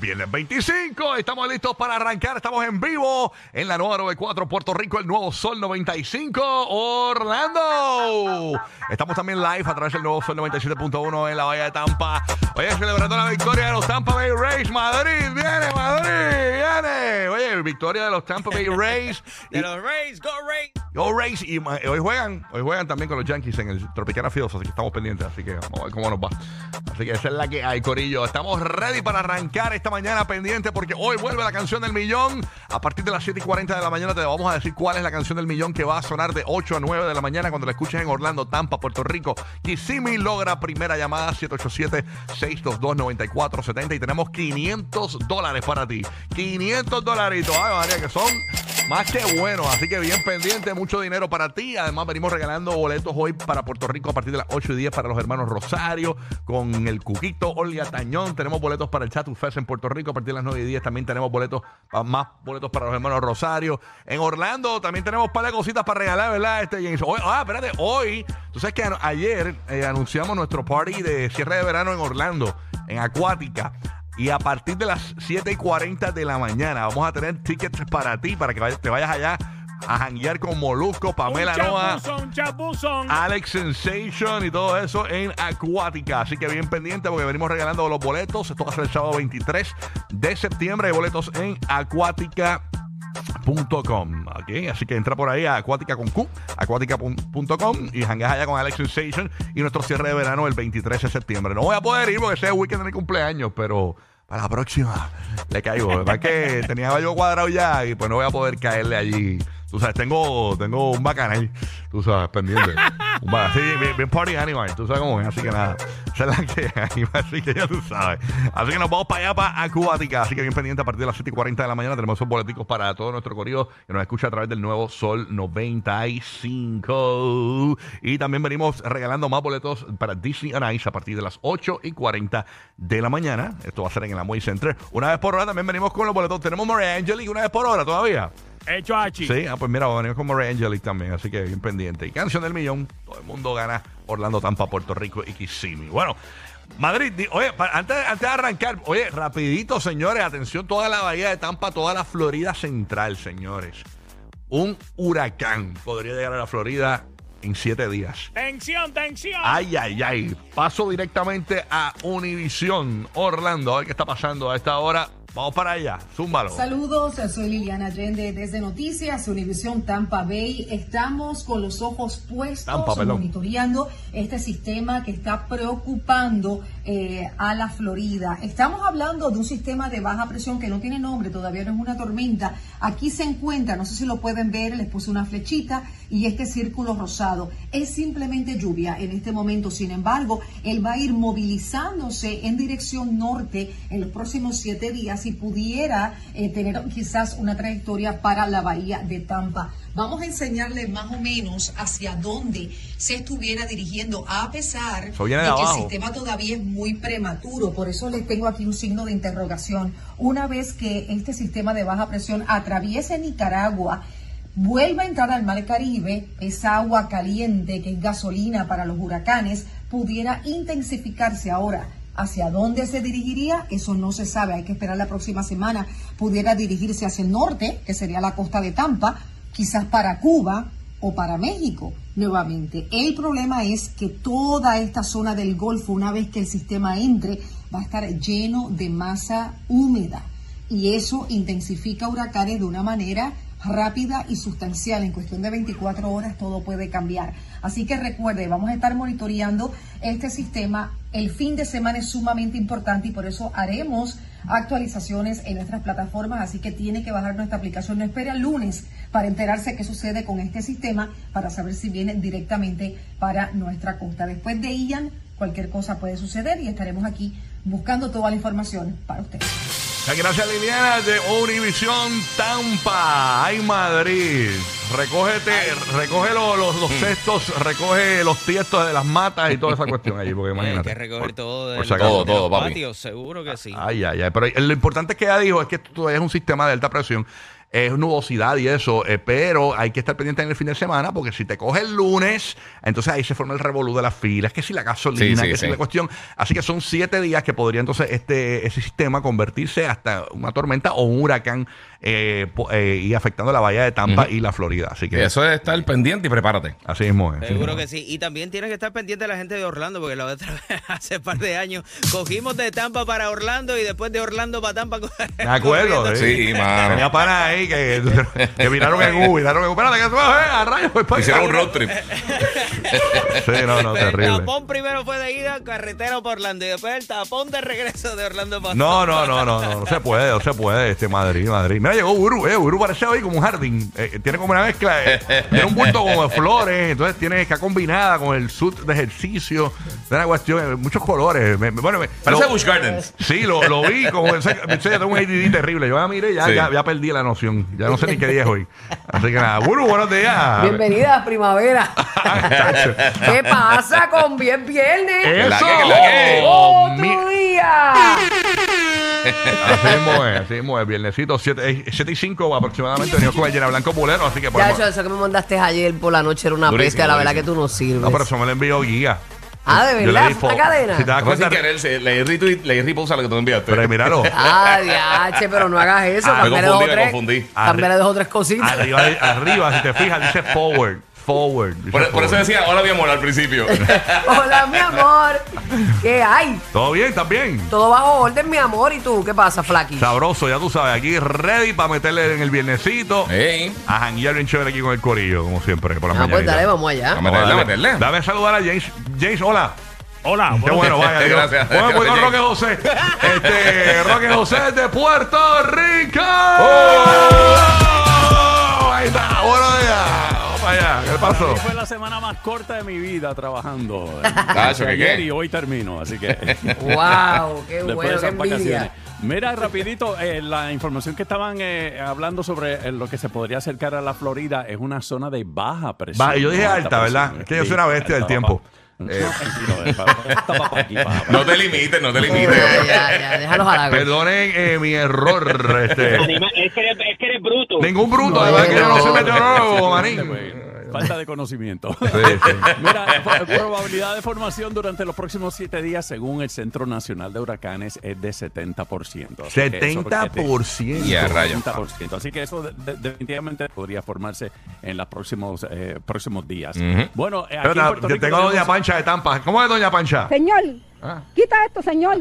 viernes 25. Estamos listos para arrancar. Estamos en vivo en la nueva 94 Puerto Rico, el nuevo Sol 95 Orlando. Estamos también live a través del nuevo Sol 97.1 en la Bahía de Tampa. Oye, celebrando la victoria de los Tampa Bay Rays. Madrid, viene, Madrid, viene. Oye, victoria de los Tampa Bay Rays. De los Rays, go Rays. Go Rays y hoy juegan, hoy juegan también con los Yankees en el Tropicana Fields, así que estamos pendientes, así que vamos a ver cómo nos va. Así que esa es la que hay, Corillo. Estamos ready para arrancar esta mañana pendiente porque hoy vuelve la canción del millón. A partir de las 7 y 40 de la mañana te vamos a decir cuál es la canción del millón que va a sonar de 8 a 9 de la mañana cuando la escuches en Orlando, Tampa, Puerto Rico. Kissimmee logra primera llamada 787-622-9470 y tenemos 500 dólares para ti. 500 dolaritos, ay María, que son más que buenos. Así que bien pendiente, mucho dinero para ti. Además, venimos regalando boletos hoy para Puerto Rico a partir de las 8 y 10 para los hermanos Rosario con el Cuquito, Olga Tañón. Tenemos boletos para el Chatu Fest en Puerto Rico a partir de las 9 y 10. También tenemos boletos, más boletos para los hermanos Rosario. En Orlando también tenemos un par de cositas para regalar, ¿verdad? Este James. Hoy, ah, espérate, hoy, tú sabes que ayer eh, anunciamos nuestro party de cierre de verano en Orlando, en Acuática. Y a partir de las 7 y 40 de la mañana vamos a tener tickets para ti, para que te vayas allá a janguear con Molusco, Pamela un Noa, chapuzón, un chapuzón. Alex Sensation y todo eso en Acuática. Así que bien pendiente porque venimos regalando los boletos. Esto va a ser el sábado 23 de septiembre. Hay boletos en acuática.com. ¿ok? Así que entra por ahí a acuática con Q, acuática.com y jangas allá con Alex Sensation y nuestro cierre de verano el 23 de septiembre. No voy a poder ir porque ese es el weekend de mi cumpleaños, pero para la próxima le caigo. Verdad que tenía algo cuadrado ya y pues no voy a poder caerle allí. Tú sabes, tengo, tengo un bacanal, tú sabes, pendiente. Sí, bien, bien party animal, tú sabes cómo es, así que nada. Esa es la que así que ya tú sabes. Así que nos vamos para allá, para Acuática. Así que bien pendiente a partir de las 7 y 40 de la mañana. Tenemos esos boleticos para todo nuestro corrido que nos escucha a través del nuevo Sol 95. Y también venimos regalando más boletos para Disney on Ice a partir de las 8 y 40 de la mañana. Esto va a ser en el Amway Center. Una vez por hora también venimos con los boletos. Tenemos Maria Angelic una vez por hora todavía. Hecho Hachi. Sí, ah, pues mira, venimos con Maria Angelic también, así que bien pendiente. Y canción del millón, todo el mundo gana Orlando, Tampa, Puerto Rico y Kissimmee. Bueno, Madrid, oye, antes, antes de arrancar, oye, rapidito, señores, atención, toda la bahía de Tampa, toda la Florida Central, señores. Un huracán podría llegar a la Florida en siete días. Tensión, tensión. Ay, ay, ay. Paso directamente a Univisión, Orlando, a ver qué está pasando a esta hora. Vamos para allá, zúmbalo. Saludos, soy Liliana Allende desde Noticias Univisión Tampa Bay. Estamos con los ojos puestos Tampa, monitoreando este sistema que está preocupando eh, a la Florida. Estamos hablando de un sistema de baja presión que no tiene nombre, todavía no es una tormenta. Aquí se encuentra, no sé si lo pueden ver, les puse una flechita y este círculo rosado. Es simplemente lluvia en este momento. Sin embargo, él va a ir movilizándose en dirección norte en los próximos siete días y pudiera eh, tener quizás una trayectoria para la bahía de Tampa. Vamos a enseñarle más o menos hacia dónde se estuviera dirigiendo, a pesar viene de que el sistema todavía es muy prematuro. Por eso les tengo aquí un signo de interrogación. Una vez que este sistema de baja presión atraviese Nicaragua, vuelva a entrar al Mar Caribe, esa agua caliente que es gasolina para los huracanes, pudiera intensificarse ahora. ¿Hacia dónde se dirigiría? Eso no se sabe, hay que esperar la próxima semana. Pudiera dirigirse hacia el norte, que sería la costa de Tampa, quizás para Cuba o para México nuevamente. El problema es que toda esta zona del Golfo, una vez que el sistema entre, va a estar lleno de masa húmeda y eso intensifica huracanes de una manera rápida y sustancial. En cuestión de 24 horas todo puede cambiar. Así que recuerde, vamos a estar monitoreando este sistema. El fin de semana es sumamente importante y por eso haremos actualizaciones en nuestras plataformas, así que tiene que bajar nuestra aplicación. No espere al lunes para enterarse qué sucede con este sistema, para saber si viene directamente para nuestra costa. Después de Ian, cualquier cosa puede suceder y estaremos aquí buscando toda la información para ustedes. Muchas Gracias Liliana de Univisión Tampa. Ay Madrid. Recógete, recoge los, los, los cestos, recoge los tiestos de las matas y toda esa cuestión allí, porque Hay imagínate. que recoger Por- todo de por los- acaso. de los todo, papi. patios, seguro que sí. Ay, ay, ay. Pero lo importante es que ella dijo es que esto todavía es un sistema de alta presión. Es nubosidad y eso, eh, pero hay que estar pendiente en el fin de semana porque si te coge el lunes, entonces ahí se forma el revolú de las filas, que si la gasolina, Sí, sí, que sí. si la cuestión. Así que son siete días que podría entonces este ese sistema convertirse hasta una tormenta o un huracán eh, eh, y afectando la bahía de Tampa y la Florida. Así que Eso es estar pendiente y prepárate. así mismo es. Seguro mismo que sí. Y también tiene que estar pendiente la gente de Orlando, porque la otra vez, hace par de años, cogimos de Tampa para Orlando y después de Orlando para Tampa. Me acuerdo, sí. Sí, mano. Tenía panas ahí que, que miraron en U, miraron en U. Espérate, que tú vas a ver, a rayos, voy para Hicieron un road trip. Sí, no, no, El terrible. tapón primero fue de ida, carretera para Orlando, y después el tapón de regreso de Orlando para No, no, no, no, no, no se puede, no se puede, este Madrid, Madrid. Mira, llegó Uru, eh, Uru parece hoy como un jardín. Eh, tiene como una mezcla, eh, tiene un bulto como de flores, entonces tiene que combinada con el suit de ejercicio, de una cuestión, eh, muchos colores. Me- me- bueno, me- Parece lo- Gardens. Sí, lo, lo vi, como yo tengo un ADD terrible. Yo ya miré, ya, Sí. ya, ya perdí la noción. Ya no sé ni qué día es hoy. Así que nada, Uru, buenos días. Bienvenida a primavera. ¿Qué pasa con bien viernes? La ¡Eso! que, la que. Oh, mi- ¡Otro día! Así mismo es, así mismo es. Viernesito 7 y 5 aproximadamente. Venimos con el Llena Blanco Bulero, así que Ya, podemos... hecho, eso que me mandaste ayer por la noche era una Durísimo, bestia. La verdad que tú no sirves. No, pero eso me lo envió guía. Ah, ¿de Yo le verdad? di ¿Esta fo- cadena? Si te das Fue sin cuenta, querer, se- leí retweet, leí repost a lo que tú enviaste. pero míralo. Ah, diache, pero no hagas eso. Ah, me confundí, me tres. confundí. Cámbiale dos o tres cositas. Arriba, arriba, si te fijas, dice forward. Forward. Por, por eso decía, hola mi amor al principio. Hola, mi amor. ¿Qué hay? ¿Todo bien? ¿Estás bien? Todo bajo orden, mi amor. ¿Y tú? ¿Qué pasa, Flaky? Sabroso, ya tú sabes. Aquí ready para meterle en el viernesito. Ey, A janguear bien chévere aquí con el corillo, como siempre, por la Ah, mañana. pues dale, vamos allá. a meterle, a meterle. Dame saludar a James. James, hola. Hola. Qué bueno, vaya. Dios. Gracias. Bueno, voy con Roque José. Este, Roque José de Puerto Rico. Oh, para. ¿Qué pasó? Fue la semana más corta de mi vida trabajando. Tacho, ¿qué Ayer qué? y hoy termino, así que. ¡Wow! ¡Qué Después bueno! de ¡Qué esas envidia! vacaciones. Mira, rapidito, eh, la información que estaban eh, hablando sobre eh, lo que se podría acercar a la Florida es una zona de baja presión. Yo dije no alta, ¿verdad? presión. Es que yo soy una bestia del alta, tiempo. papá. No, eh. No te limites, no te limites. Perdonen eh, mi error. Este. Anima- es, que eres, es que eres bruto. Ningún bruto, No, que yo no soy no. meteorólogo, manín. Falta de conocimiento. Sí, sí. Mira, pro- probabilidad de formación durante los próximos siete días, según el Centro Nacional de Huracanes, es de 70%. Así que eso requiere- 70%. Y a rayos. 70%. Así que eso de- de- definitivamente podría formarse en los próximos, eh, próximos días. Bueno, eh, aquí Pero en nada, Puerto yo Rico tengo a Doña Pancha de Tampa. ¿Cómo es Doña Pancha? Señor, Ah. quita esto, señor.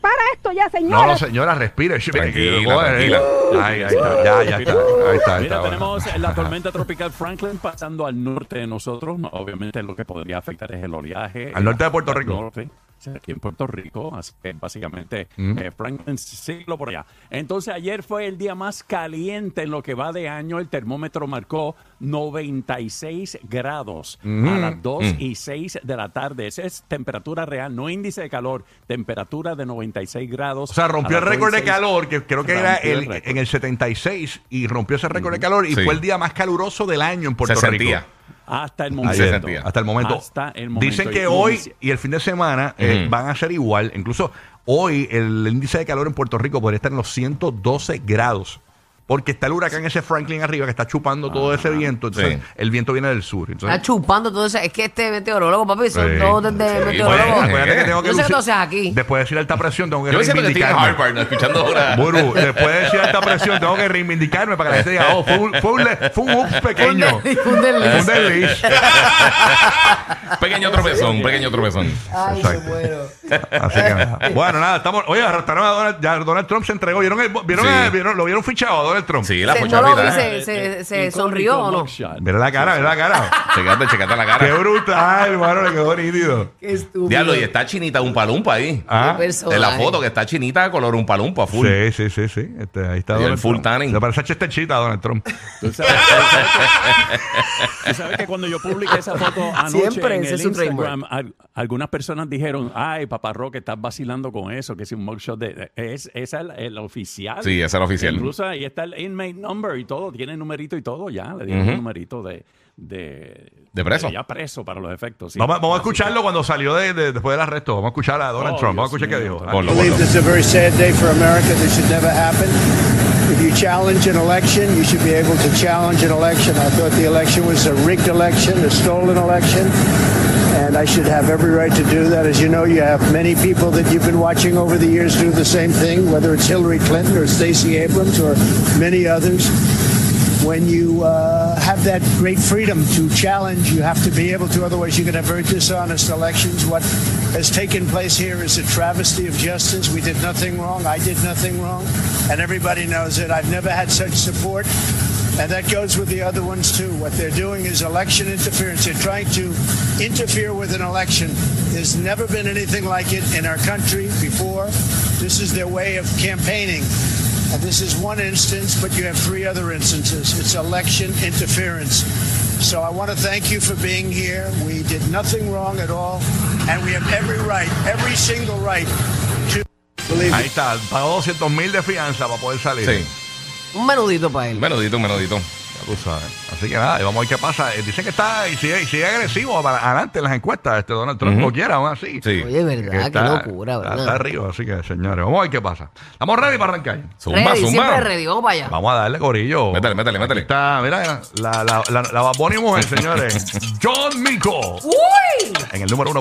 Para esto ya, señor. No, señora, respire. Tranquila, tranquila. eh. Ahí, está, ya, ya está. Ahí está, ahí Mira, está. tenemos la tormenta tropical Franklin pasando al norte de nosotros. No, obviamente lo que podría afectar es el oleaje. Al norte de Puerto Rico. norte, aquí en Puerto Rico. Así que básicamente Mm. eh, Franklin siglo por allá. Entonces ayer fue el día más caliente en lo que va de año. El termómetro marcó 96 grados a las 2 Mm. y 6 de la tarde. Esa es temperatura real, no índice de calor. Temperatura de 96 grados. O sea, rompió el récord de 2 y 6. calor, que creo que era el en el 76, y rompió ese récord de calor, y Sí. fue el día más caluroso del año en Puerto Se Rico. sentía. Hasta el momento. Hasta el momento. Hasta el momento. Dicen que Y hoy inicia- y el fin de semana eh, van a ser igual. Incluso hoy el índice de calor en Puerto Rico podría estar en los 112 grados. Porque está el huracán ese Franklin arriba que está chupando todo ese viento. Entonces, Sí. el viento viene del sur. Entonces, Está chupando todo eso. Es que este meteorólogo, papi, son Sí. todos desde Sí, meteorólogos. acuérdate que tengo que Yo sé que lucir- tú haces aquí. Después de decir alta presión, tengo que Yo me siento que estoy en reivindicarme. Harvard, ¿no? escuchando ahora. Buru, después de decir alta presión, tengo que reivindicarme para que la gente diga, oh, fue un, fue un, le- fue un ups pequeño. Un desliz, un desliz. Un desliz. Pequeño tropezón, pequeño tropezón. Ay, Exacto. me muero. Así que nada. Bueno, nada, estamos. Oye, arrestaron a Donald, ya Donald Trump se entregó. ¿Vieron, el, vieron, Sí. vieron- lo vieron fichado a Donald Trump? Sí, la Se- pocha no lo vi, vida. se, se, se Icónico sonrió o no. Mira la cara, mira la cara. Checate, checate la Qué cara. brutal, hermano, le quedó nítido. Qué estúpido. Diablo, y está chinita un palumpa ahí. Ah, Qué. En la foto que está chinita color un palumpa full. sí, sí, sí, sí. Este, ahí está Y el Donald full Trump. tanning. Le parece a Chesterchita a Donald Trump. Tú sabes, tú sabes que, tú sabes que cuando yo publiqué esa foto anoche Siempre, en el Instagram, al- algunas personas dijeron, ay, papá Roque, estás vacilando con eso, que es un mugshot de... Es, esa es el, el oficial. Sí, ese es el oficial. Incluso ahí está el inmate number y todo, tiene numerito y todo ya, le dieron Ujú. un numerito de... De, De preso. ya preso para los efectos. sí. Vamos, vamos a Así escucharlo cuando salió de, de- después del arresto. Vamos a escuchar a Donald Oh, Trump. Vamos a Dios escuchar qué mío. dijo. Ponlo, I believe ponlo. this is a very sad day for America. This should never happen. If you challenge an election, you should be able to challenge an election. I thought the election was a rigged election, a stolen election, and I should have every right to do that. As you know, you have many people that you've been watching over the years do the same thing, whether it's Hillary Clinton or Stacey Abrams or many others when you uh, have that great freedom to challenge, you have to be able to. Otherwise, you could have very dishonest elections. What has taken place here is a travesty of justice. We did nothing wrong. I did nothing wrong, and everybody knows it. I've never had such support. And that goes with the other ones too. What they're doing is election interference. They're trying to interfere with an election. There's never been anything like it in our country before. This is their way of campaigning. And this is one instance, but you have three other instances. It's election interference. So I want to thank you for being here. We did nothing wrong at all, and we have every right, every single right to believe Ahí está, pagó 200 mil de fianza para poder salir. Sí. Un menudito para él. Un menudito, un menudito. Ya tú sabes. Así que nada, y vamos a ver qué pasa. Eh, Dicen que está y sigue, y sigue agresivo para adelante en las encuestas. Este Donald Trump Ujú. lo quiera, aún así. Sí. Oye, verdad, Está- qué locura, está- ¿verdad? Está arriba, así que señores, vamos a ver qué pasa. Estamos ready para arrancar. Zumba, ready, zumba. siempre ready, vamos para allá. Vamos a darle corillo. Métele, métele, Aquí métele. Está, mira, la, la, la, la Bad Bunny mujer, señores. John Mico. ¡Uy! En el número uno.